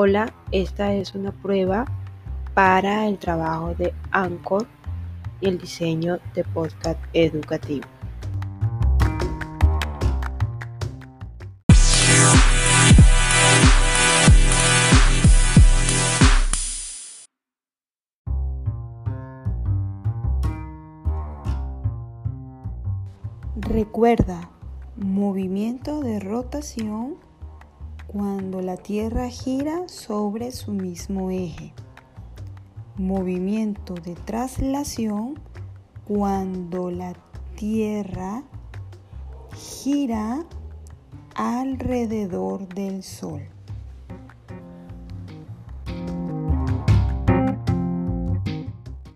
Hola, esta es una prueba para el trabajo de Anchor y el diseño de podcast educativo. Recuerda, movimiento de rotación cuando la Tierra gira sobre su mismo eje. Movimiento de traslación cuando la Tierra gira alrededor del Sol.